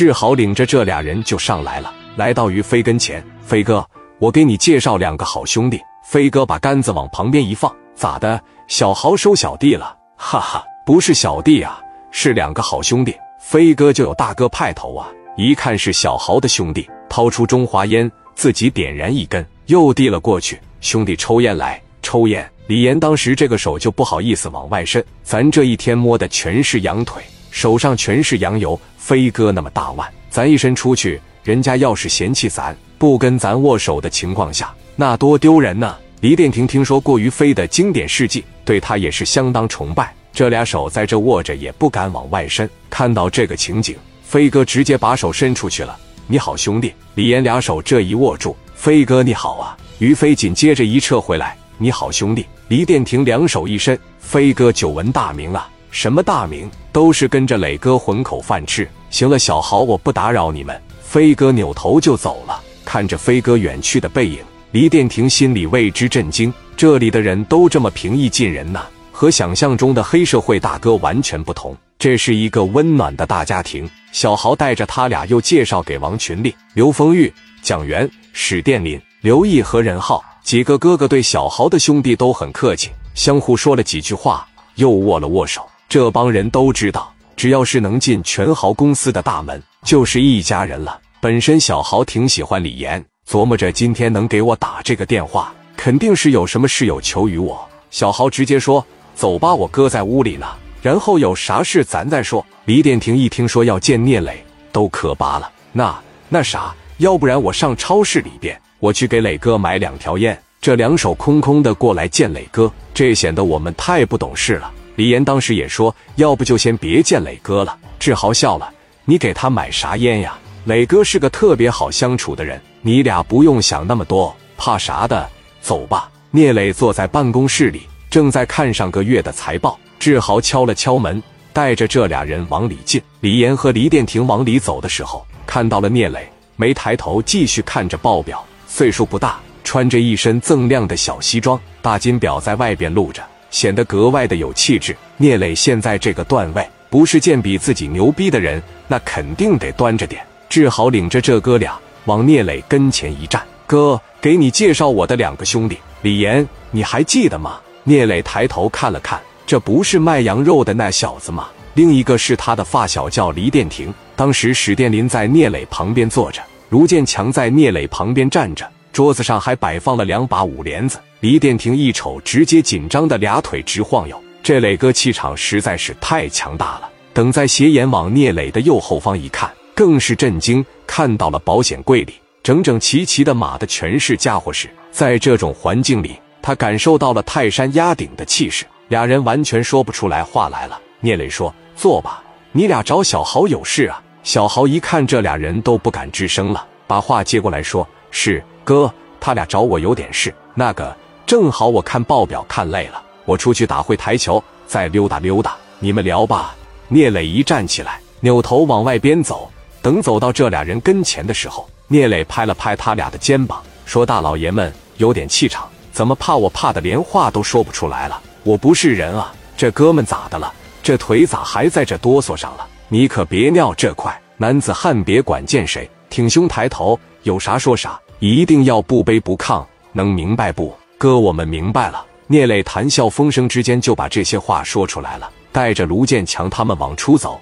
志豪领着这俩人就上来了，来到于飞跟前。飞哥，我给你介绍两个好兄弟。飞哥把杆子往旁边一放，咋的？小豪收小弟了？哈哈，不是小弟啊，是两个好兄弟。飞哥就有大哥派头啊，一看是小豪的兄弟，掏出中华烟，自己点燃一根，又递了过去。兄弟抽烟来，抽烟。李岩当时这个手就不好意思往外伸，咱这一天摸的全是羊腿，手上全是羊油。飞哥那么大腕，咱一伸出去，人家要是嫌弃咱不跟咱握手的情况下，那多丢人呢。李殿廷听说过于飞的经典事迹，对他也是相当崇拜。这俩手在这握着，也不敢往外伸。看到这个情景，飞哥直接把手伸出去了。你好，兄弟。李岩俩手这一握住，飞哥你好啊。于飞紧接着一撤回来，你好，兄弟。李殿廷两手一伸，飞哥久闻大名啊，什么大名？都是跟着磊哥混口饭吃。行了，小豪，我不打扰你们。飞哥扭头就走了。看着飞哥远去的背影，黎殿廷心里为之震惊。这里的人都这么平易近人呐，和想象中的黑社会大哥完全不同。这是一个温暖的大家庭。小豪带着他俩又介绍给王群力、刘丰玉、蒋元、史殿林、刘毅和任浩。几个哥哥对小豪的兄弟都很客气，相互说了几句话，又握了握手。这帮人都知道，只要是能进全豪公司的大门，就是一家人了。本身小豪挺喜欢李岩，琢磨着今天能给我打这个电话，肯定是有什么事有求于我。小豪直接说：“走吧，我哥在屋里呢，然后有啥事咱再说。”李殿廷一听说要见聂磊，都可巴了。那那啥，要不然我上超市里边。我去给磊哥买两条烟，这两手空空的过来见磊哥，这显得我们太不懂事了。李岩当时也说，要不就先别见磊哥了。志豪笑了，你给他买啥烟呀？磊哥是个特别好相处的人，你俩不用想那么多，怕啥的？走吧。聂磊坐在办公室里，正在看上个月的财报。志豪敲了敲门，带着这俩人往里进。李岩和黎殿廷往里走的时候，看到了聂磊，没抬头，继续看着报表。岁数不大，穿着一身锃亮的小西装，大金表在外边露着，显得格外的有气质。聂磊现在这个段位，不是见比自己牛逼的人，那肯定得端着点。志豪领着这哥俩往聂磊跟前一站：“哥，给你介绍我的两个兄弟，李岩，你还记得吗？”聂磊抬头看了看，这不是卖羊肉的那小子吗？另一个是他的发小，叫黎殿廷。当时史殿林在聂磊旁边坐着。卢建强在聂磊旁边站着，桌子上还摆放了两把五连子。李殿廷一瞅，直接紧张的俩腿直晃悠。这磊哥气场实在是太强大了。等在斜眼往聂磊的右后方一看，更是震惊，看到了保险柜里整整齐齐的码的全是家伙事。在这种环境里，他感受到了泰山压顶的气势。俩人完全说不出来话来了。聂磊说：“坐吧，你俩找小豪有事啊？”小豪一看这俩人都不敢吱声了，把话接过来说：“是哥，他俩找我有点事。那个正好我看报表看累了，我出去打会台球，再溜达溜达。你们聊吧。”聂磊一站起来，扭头往外边走。等走到这俩人跟前的时候，聂磊拍了拍他俩的肩膀，说：“大老爷们有点气场，怎么怕我怕的连话都说不出来了？我不是人啊！这哥们咋的了？这腿咋还在这哆嗦上了？”你可别尿这块，男子汉别管见谁，挺胸抬头，有啥说啥，一定要不卑不亢，能明白不？哥，我们明白了。聂磊谈笑风生之间就把这些话说出来了，带着卢建强他们往出走。